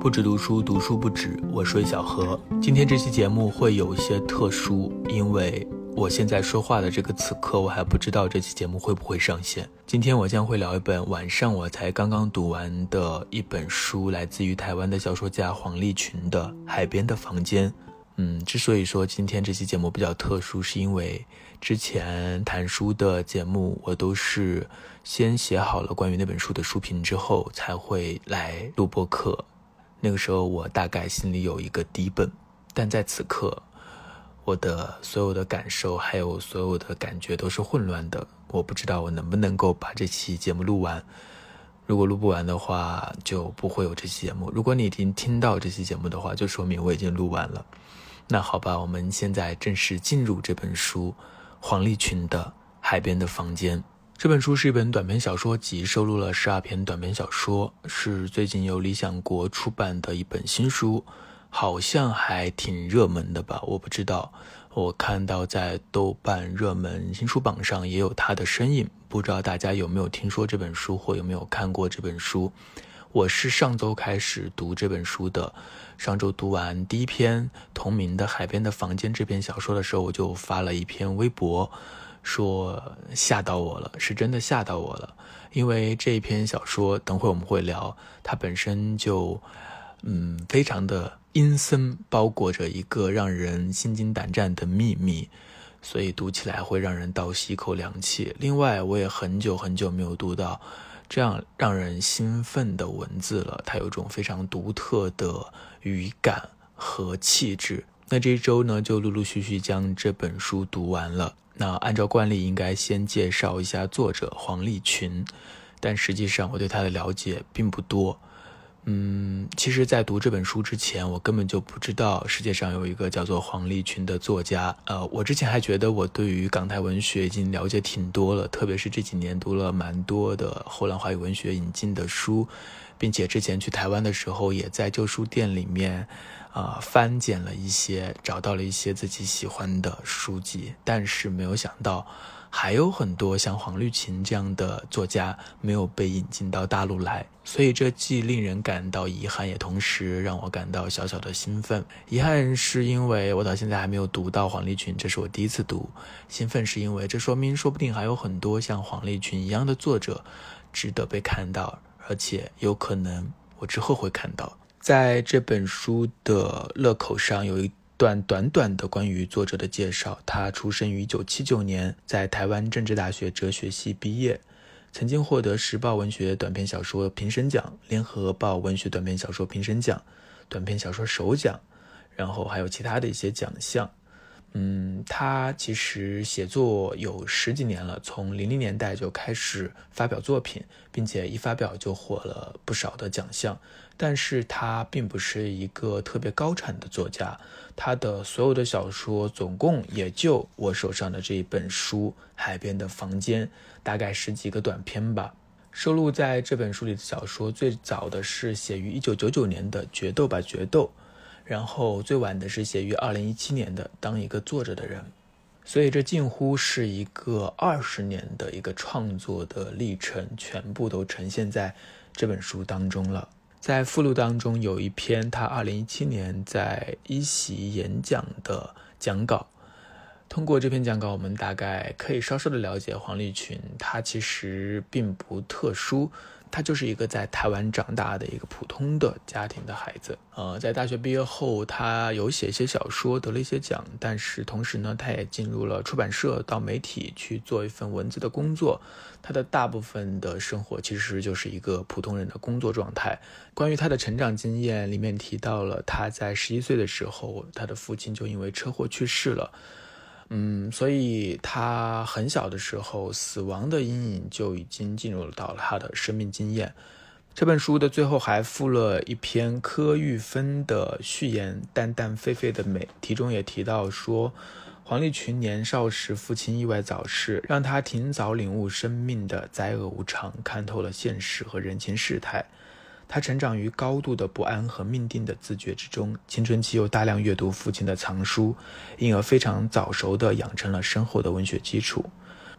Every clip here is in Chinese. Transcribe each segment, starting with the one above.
不止读书，读书不止。我是小何。今天这期节目会有一些特殊，因为我现在说话的这个此刻，我还不知道这期节目会不会上线。今天我将会聊一本晚上我才刚刚读完的一本书，来自于台湾的小说家黄立群的《海边的房间》。嗯，之所以说今天这期节目比较特殊，是因为之前谈书的节目，我都是先写好了关于那本书的书评之后，才会来录播课。那个时候我大概心里有一个底本，但在此刻，我的所有的感受还有所有的感觉都是混乱的。我不知道我能不能够把这期节目录完。如果录不完的话，就不会有这期节目。如果你已经听到这期节目的话，就说明我已经录完了。那好吧，我们现在正式进入这本书，黄立群的《海边的房间》。这本书是一本短篇小说集，收录了十二篇短篇小说，是最近由理想国出版的一本新书，好像还挺热门的吧？我不知道，我看到在豆瓣热门新书榜上也有它的身影，不知道大家有没有听说这本书或有没有看过这本书？我是上周开始读这本书的，上周读完第一篇同名的《海边的房间》这篇小说的时候，我就发了一篇微博。说吓到我了，是真的吓到我了。因为这一篇小说，等会我们会聊，它本身就，嗯，非常的阴森，包裹着一个让人心惊胆战的秘密，所以读起来会让人倒吸一口凉气。另外，我也很久很久没有读到这样让人兴奋的文字了，它有种非常独特的语感和气质。那这一周呢，就陆陆续续将这本书读完了。那按照惯例，应该先介绍一下作者黄立群，但实际上我对他的了解并不多。嗯，其实，在读这本书之前，我根本就不知道世界上有一个叫做黄立群的作家。呃，我之前还觉得我对于港台文学已经了解挺多了，特别是这几年读了蛮多的后浪华语文学引进的书，并且之前去台湾的时候，也在旧书店里面。啊，翻检了一些，找到了一些自己喜欢的书籍，但是没有想到，还有很多像黄立群这样的作家没有被引进到大陆来，所以这既令人感到遗憾，也同时让我感到小小的兴奋。遗憾是因为我到现在还没有读到黄立群，这是我第一次读；兴奋是因为这说明说不定还有很多像黄立群一样的作者值得被看到，而且有可能我之后会看到。在这本书的乐口上有一段短短的关于作者的介绍。他出生于1979年，在台湾政治大学哲学系毕业，曾经获得时报文学短篇小说评审奖、联合报文学短篇小说评审奖、短篇小说首奖，然后还有其他的一些奖项。嗯，他其实写作有十几年了，从零零年代就开始发表作品，并且一发表就获了不少的奖项。但是他并不是一个特别高产的作家，他的所有的小说总共也就我手上的这一本书《海边的房间》，大概十几个短篇吧。收录在这本书里的小说，最早的是写于一九九九年的《决斗吧，决斗》。然后最晚的是写于二零一七年的《当一个作者的人》，所以这近乎是一个二十年的一个创作的历程，全部都呈现在这本书当中了。在附录当中有一篇他二零一七年在一席演讲的讲稿，通过这篇讲稿，我们大概可以稍稍的了解黄立群，他其实并不特殊。他就是一个在台湾长大的一个普通的家庭的孩子，呃，在大学毕业后，他有写一些小说，得了一些奖，但是同时呢，他也进入了出版社，到媒体去做一份文字的工作。他的大部分的生活其实就是一个普通人的工作状态。关于他的成长经验，里面提到了他在十一岁的时候，他的父亲就因为车祸去世了。嗯，所以他很小的时候，死亡的阴影就已经进入到了他的生命经验。这本书的最后还附了一篇柯玉芬的序言，《淡淡霏霏的美》，题中也提到说，黄立群年少时父亲意外早逝，让他挺早领悟生命的灾厄无常，看透了现实和人情世态。他成长于高度的不安和命定的自觉之中，青春期又大量阅读父亲的藏书，因而非常早熟地养成了深厚的文学基础。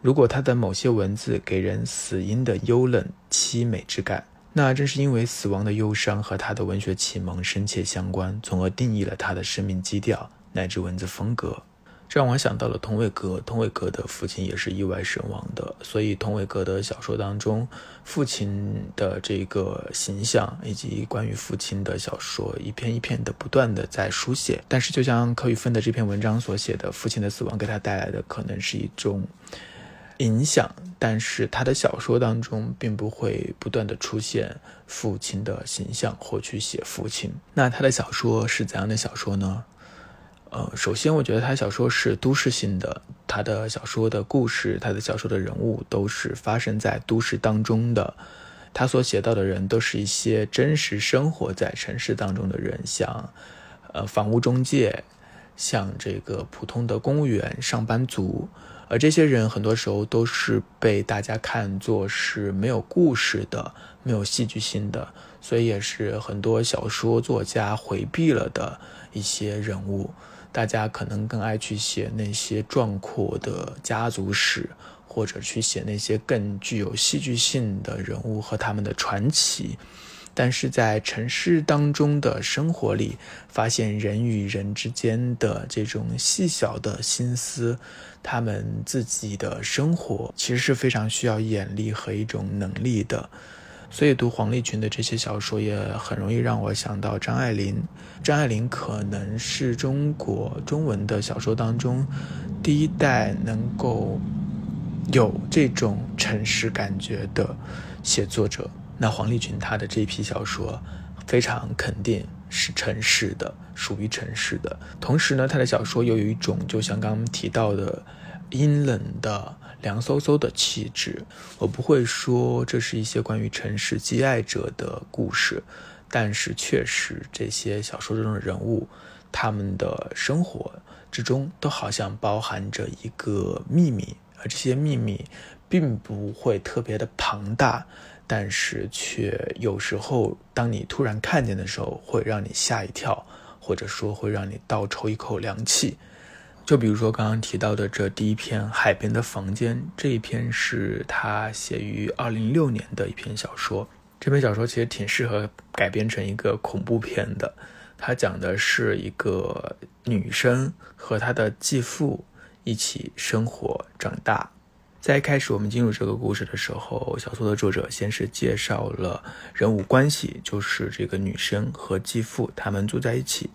如果他的某些文字给人死因的幽冷凄美之感，那正是因为死亡的忧伤和他的文学启蒙深切相关，从而定义了他的生命基调乃至文字风格。这让我想到了童伟格，童伟格的父亲也是意外身亡的，所以童伟格的小说当中，父亲的这个形象以及关于父亲的小说，一篇一篇的不断的在书写。但是，就像柯宇芬的这篇文章所写的，父亲的死亡给他带来的可能是一种影响，但是他的小说当中并不会不断的出现父亲的形象或去写父亲。那他的小说是怎样的小说呢？呃，首先，我觉得他小说是都市性的，他的小说的故事，他的小说的人物都是发生在都市当中的，他所写到的人都是一些真实生活在城市当中的人，像，呃，房屋中介，像这个普通的公务员、上班族，而这些人很多时候都是被大家看作是没有故事的、没有戏剧性的，所以也是很多小说作家回避了的一些人物。大家可能更爱去写那些壮阔的家族史，或者去写那些更具有戏剧性的人物和他们的传奇。但是在城市当中的生活里，发现人与人之间的这种细小的心思，他们自己的生活其实是非常需要眼力和一种能力的。所以读黄立群的这些小说也很容易让我想到张爱玲。张爱玲可能是中国中文的小说当中第一代能够有这种城市感觉的写作者。那黄立群他的这批小说非常肯定是城市的，属于城市的。同时呢，他的小说又有一种就像刚刚提到的阴冷的。凉飕飕的气质，我不会说这是一些关于城市积爱者的故事，但是确实这些小说中的人物，他们的生活之中都好像包含着一个秘密，而这些秘密并不会特别的庞大，但是却有时候当你突然看见的时候，会让你吓一跳，或者说会让你倒抽一口凉气。就比如说刚刚提到的这第一篇《海边的房间》，这一篇是他写于二零零六年的一篇小说。这篇小说其实挺适合改编成一个恐怖片的。它讲的是一个女生和她的继父一起生活长大。在一开始我们进入这个故事的时候，小说的作者先是介绍了人物关系，就是这个女生和继父他们住在一起。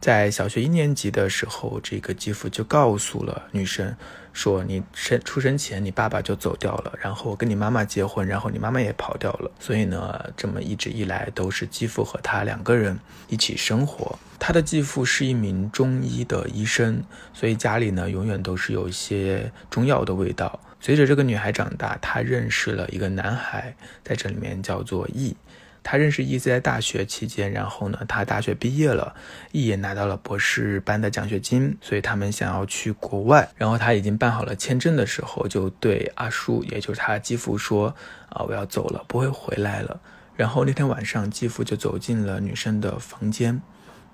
在小学一年级的时候，这个继父就告诉了女生，说你生出生前你爸爸就走掉了，然后跟你妈妈结婚，然后你妈妈也跑掉了，所以呢，这么一直以来都是继父和他两个人一起生活。他的继父是一名中医的医生，所以家里呢永远都是有一些中药的味道。随着这个女孩长大，她认识了一个男孩，在这里面叫做易。他认识易在大学期间，然后呢，他大学毕业了，易也拿到了博士班的奖学金，所以他们想要去国外。然后他已经办好了签证的时候，就对阿叔，也就是他继父说：“啊，我要走了，不会回来了。”然后那天晚上，继父就走进了女生的房间，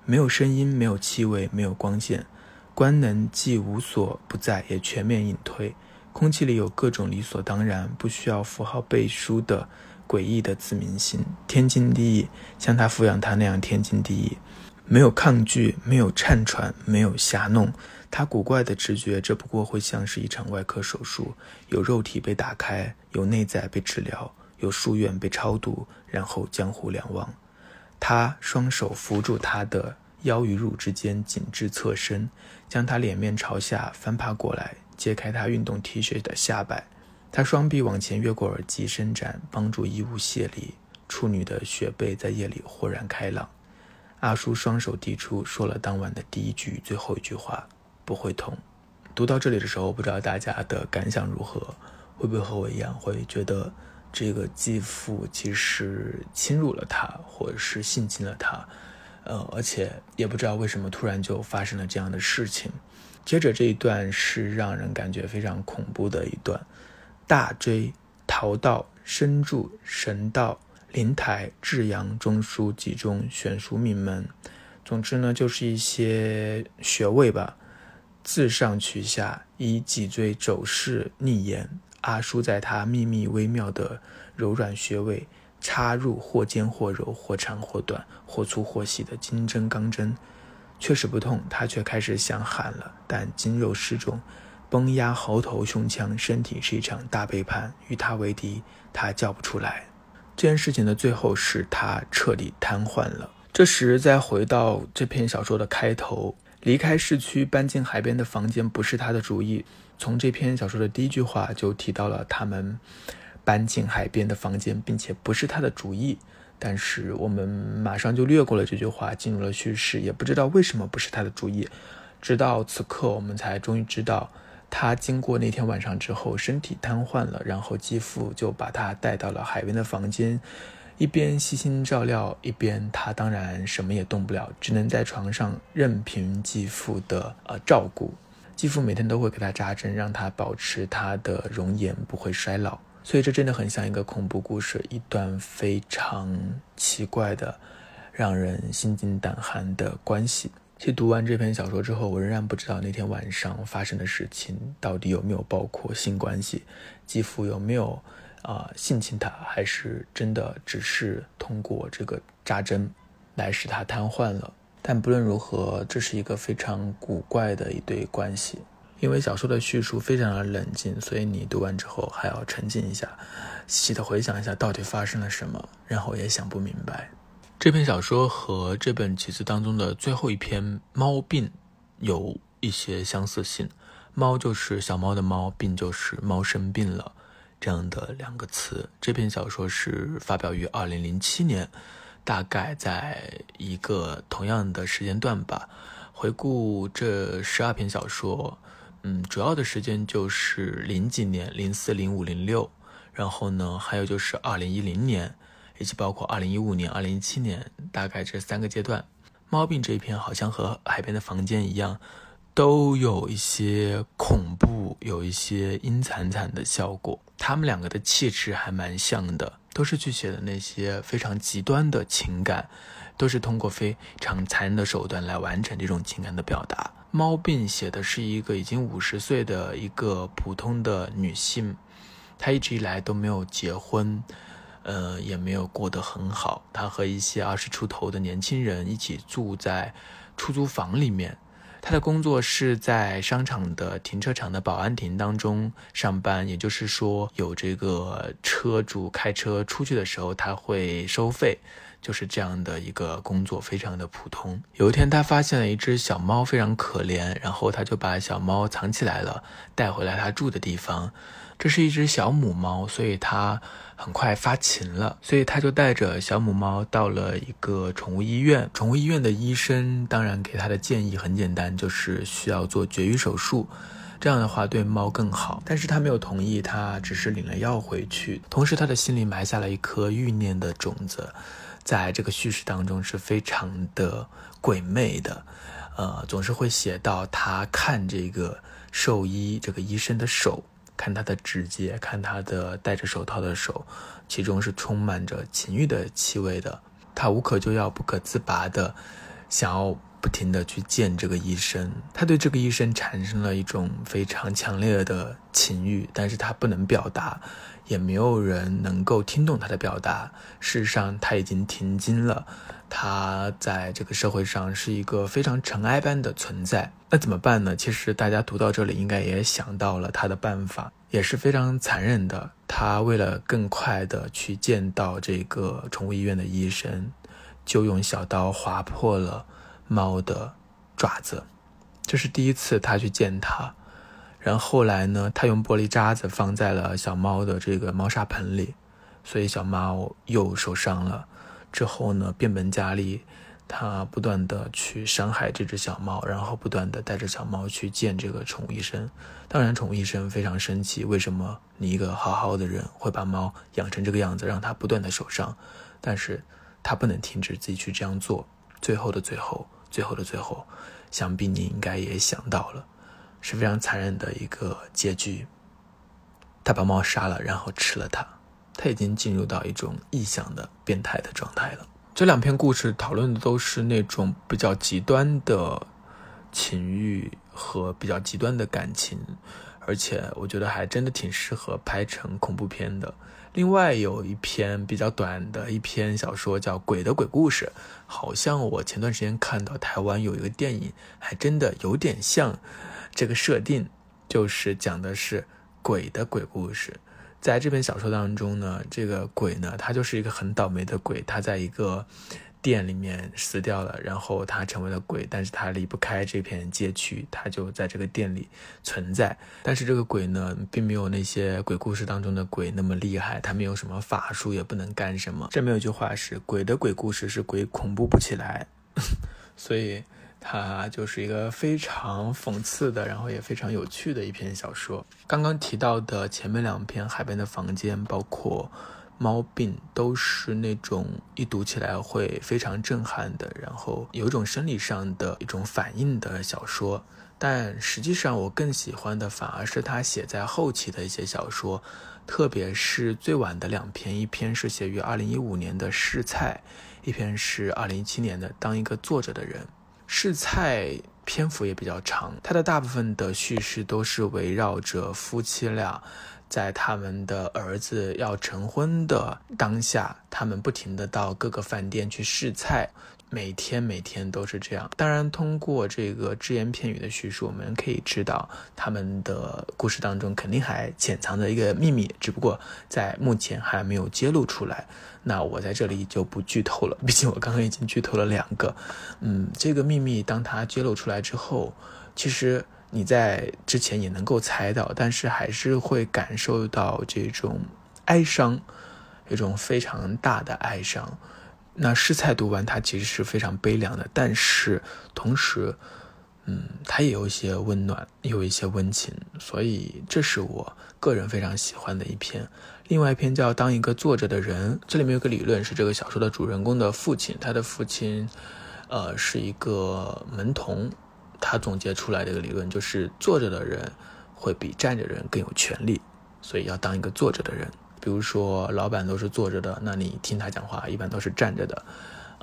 没有声音，没有气味，没有光线，官能既无所不在，也全面隐退，空气里有各种理所当然、不需要符号背书的。诡异的自明心，天经地义，像他抚养他那样天经地义，没有抗拒，没有颤喘，没有瞎弄。他古怪的直觉，这不过会像是一场外科手术，有肉体被打开，有内在被治疗，有书院被超度，然后江湖两忘。他双手扶住他的腰与乳之间，紧致侧身，将他脸面朝下翻爬过来，揭开他运动 T 恤的下摆。他双臂往前越过耳机伸展，帮助衣物卸离。处女的雪背在夜里豁然开朗。阿叔双手递出，说了当晚的第一句、最后一句话：“不会痛。”读到这里的时候，不知道大家的感想如何？会不会和我一样，会觉得这个继父其实侵入了他，或者是性侵了他？呃，而且也不知道为什么突然就发生了这样的事情。接着这一段是让人感觉非常恐怖的一段。大椎陶道深柱神道灵台至阳中枢集中选书命门，总之呢，就是一些穴位吧，自上取下，以脊椎走势逆延。阿叔在他秘密微妙的柔软穴位，插入或尖或柔、或长或短、或粗或细的金针钢针，确实不痛，他却开始想喊了。但筋肉失重，崩压喉头、胸腔，身体是一场大背叛，与他为敌，他叫不出来。这件事情的最后是他彻底瘫痪了。这时再回到这篇小说的开头，离开市区搬进海边的房间不是他的主意。从这篇小说的第一句话就提到了他们。搬进海边的房间，并且不是他的主意，但是我们马上就略过了这句话，进入了叙事，也不知道为什么不是他的主意。直到此刻，我们才终于知道，他经过那天晚上之后，身体瘫痪了，然后继父就把他带到了海边的房间，一边细心照料，一边他当然什么也动不了，只能在床上任凭继父的呃照顾。继父每天都会给他扎针，让他保持他的容颜不会衰老。所以这真的很像一个恐怖故事，一段非常奇怪的、让人心惊胆寒的关系。其实读完这篇小说之后，我仍然不知道那天晚上发生的事情到底有没有包括性关系，继父有没有啊性侵他，还是真的只是通过这个扎针来使他瘫痪了。但不论如何，这是一个非常古怪的一对关系。因为小说的叙述非常的冷静，所以你读完之后还要沉浸一下，细细的回想一下到底发生了什么，然后也想不明白。这篇小说和这本集子当中的最后一篇《猫病》有一些相似性，猫就是小猫的猫，病就是猫生病了这样的两个词。这篇小说是发表于二零零七年，大概在一个同样的时间段吧。回顾这十二篇小说。嗯，主要的时间就是零几年，零四、零五、零六，然后呢，还有就是二零一零年，以及包括二零一五年、二零一七年，大概这三个阶段。猫病这一篇好像和海边的房间一样，都有一些恐怖，有一些阴惨惨的效果。他们两个的气质还蛮像的，都是去写的那些非常极端的情感，都是通过非常残忍的手段来完成这种情感的表达。猫病写的是一个已经五十岁的一个普通的女性，她一直以来都没有结婚，呃，也没有过得很好。他和一些二十出头的年轻人一起住在出租房里面。他的工作是在商场的停车场的保安亭当中上班，也就是说，有这个车主开车出去的时候，他会收费。就是这样的一个工作，非常的普通。有一天，他发现了一只小猫，非常可怜，然后他就把小猫藏起来了，带回来他住的地方。这是一只小母猫，所以它很快发情了，所以他就带着小母猫到了一个宠物医院。宠物医院的医生当然给他的建议很简单，就是需要做绝育手术，这样的话对猫更好。但是他没有同意，他只是领了药回去，同时他的心里埋下了一颗欲念的种子。在这个叙事当中是非常的鬼魅的，呃，总是会写到他看这个兽医这个医生的手，看他的指节，看他的戴着手套的手，其中是充满着情欲的气味的。他无可救药、不可自拔的想要不停的去见这个医生，他对这个医生产生了一种非常强烈的情欲，但是他不能表达。也没有人能够听懂他的表达。事实上，他已经停经了。他在这个社会上是一个非常尘埃般的存在。那怎么办呢？其实大家读到这里，应该也想到了他的办法，也是非常残忍的。他为了更快的去见到这个宠物医院的医生，就用小刀划破了猫的爪子。这是第一次他去见他。然后后来呢，他用玻璃渣子放在了小猫的这个猫砂盆里，所以小猫又受伤了。之后呢，变本加厉，他不断的去伤害这只小猫，然后不断的带着小猫去见这个宠物医生。当然，宠物医生非常生气，为什么你一个好好的人会把猫养成这个样子，让它不断的受伤？但是，他不能停止自己去这样做。最后的最后，最后的最后，想必你应该也想到了。是非常残忍的一个结局。他把猫杀了，然后吃了它。他已经进入到一种臆想的变态的状态了。这两篇故事讨论的都是那种比较极端的情欲和比较极端的感情，而且我觉得还真的挺适合拍成恐怖片的。另外有一篇比较短的一篇小说叫《鬼的鬼故事》，好像我前段时间看到台湾有一个电影，还真的有点像这个设定，就是讲的是鬼的鬼故事。在这篇小说当中呢，这个鬼呢，他就是一个很倒霉的鬼，他在一个店里面死掉了，然后他成为了鬼，但是他离不开这片街区，他就在这个店里存在。但是这个鬼呢，并没有那些鬼故事当中的鬼那么厉害，他没有什么法术，也不能干什么。这边有句话是：鬼的鬼故事是鬼恐怖不起来，所以。它就是一个非常讽刺的，然后也非常有趣的一篇小说。刚刚提到的前面两篇《海边的房间》，包括《猫病》，都是那种一读起来会非常震撼的，然后有一种生理上的一种反应的小说。但实际上，我更喜欢的反而是他写在后期的一些小说，特别是最晚的两篇，一篇是写于二零一五年的《试菜》，一篇是二零一七年的《当一个作者的人》。试菜篇幅也比较长，它的大部分的叙事都是围绕着夫妻俩在他们的儿子要成婚的当下，他们不停的到各个饭店去试菜。每天每天都是这样。当然，通过这个只言片语的叙述，我们可以知道他们的故事当中肯定还潜藏着一个秘密，只不过在目前还没有揭露出来。那我在这里就不剧透了，毕竟我刚刚已经剧透了两个。嗯，这个秘密当它揭露出来之后，其实你在之前也能够猜到，但是还是会感受到这种哀伤，一种非常大的哀伤。那试菜读完，它其实是非常悲凉的，但是同时，嗯，它也有一些温暖，有一些温情，所以这是我个人非常喜欢的一篇。另外一篇叫《当一个坐着的人》，这里面有个理论是这个小说的主人公的父亲，他的父亲，呃，是一个门童，他总结出来的一个理论就是坐着的人会比站着的人更有权利，所以要当一个坐着的人。比如说，老板都是坐着的，那你听他讲话一般都是站着的。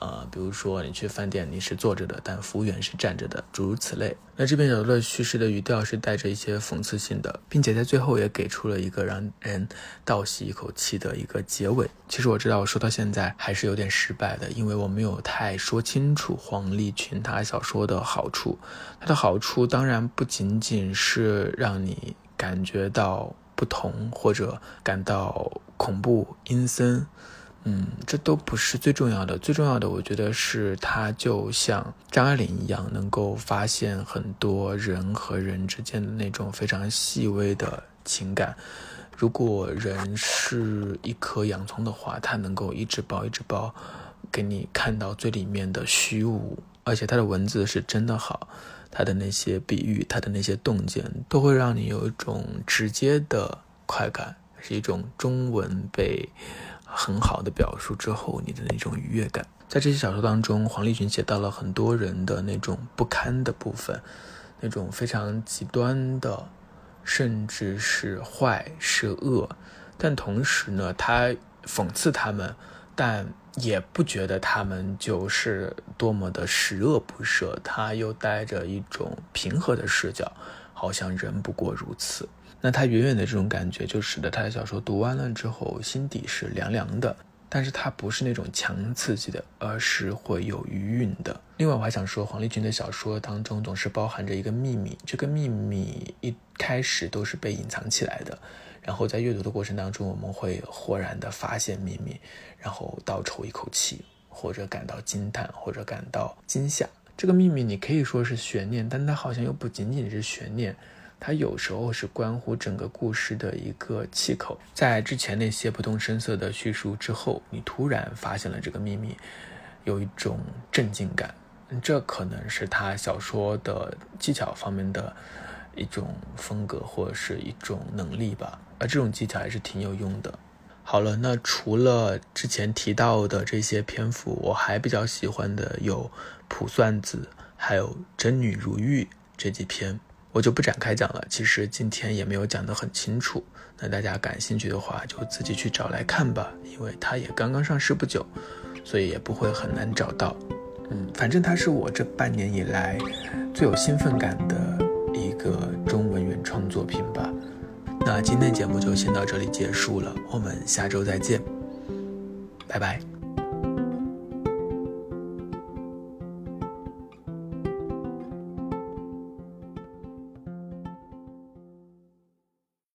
呃，比如说你去饭店，你是坐着的，但服务员是站着的，诸如此类。那这边小说的叙事的语调是带着一些讽刺性的，并且在最后也给出了一个让人倒吸一口气的一个结尾。其实我知道，我说到现在还是有点失败的，因为我没有太说清楚黄立群他小说的好处。他的好处当然不仅仅是让你感觉到。不同或者感到恐怖阴森，嗯，这都不是最重要的。最重要的，我觉得是他就像张爱玲一样，能够发现很多人和人之间的那种非常细微的情感。如果人是一颗洋葱的话，他能够一直包一直包，给你看到最里面的虚无。而且他的文字是真的好。他的那些比喻，他的那些洞见，都会让你有一种直接的快感，是一种中文被很好的表述之后你的那种愉悦感。在这些小说当中，黄立群写到了很多人的那种不堪的部分，那种非常极端的，甚至是坏是恶，但同时呢，他讽刺他们，但。也不觉得他们就是多么的十恶不赦，他又带着一种平和的视角，好像人不过如此。那他远远的这种感觉，就使得他的小说读完了之后，心底是凉凉的。但是它不是那种强刺激的，而是会有余韵的。另外，我还想说，黄立群的小说当中总是包含着一个秘密，这个秘密一开始都是被隐藏起来的。然后在阅读的过程当中，我们会豁然的发现秘密，然后倒抽一口气，或者感到惊叹，或者感到惊吓。这个秘密你可以说是悬念，但它好像又不仅仅是悬念，它有时候是关乎整个故事的一个气口。在之前那些不动声色的叙述之后，你突然发现了这个秘密，有一种震惊感。这可能是他小说的技巧方面的。一种风格或者是一种能力吧，而这种技巧还是挺有用的。好了，那除了之前提到的这些篇幅，我还比较喜欢的有《卜算子》还有《真女如玉》这几篇，我就不展开讲了。其实今天也没有讲得很清楚，那大家感兴趣的话就自己去找来看吧，因为它也刚刚上市不久，所以也不会很难找到。嗯，反正它是我这半年以来最有兴奋感的。一个中文原创作品。那今天节目就先到这里结束了，我们下周再见，拜拜。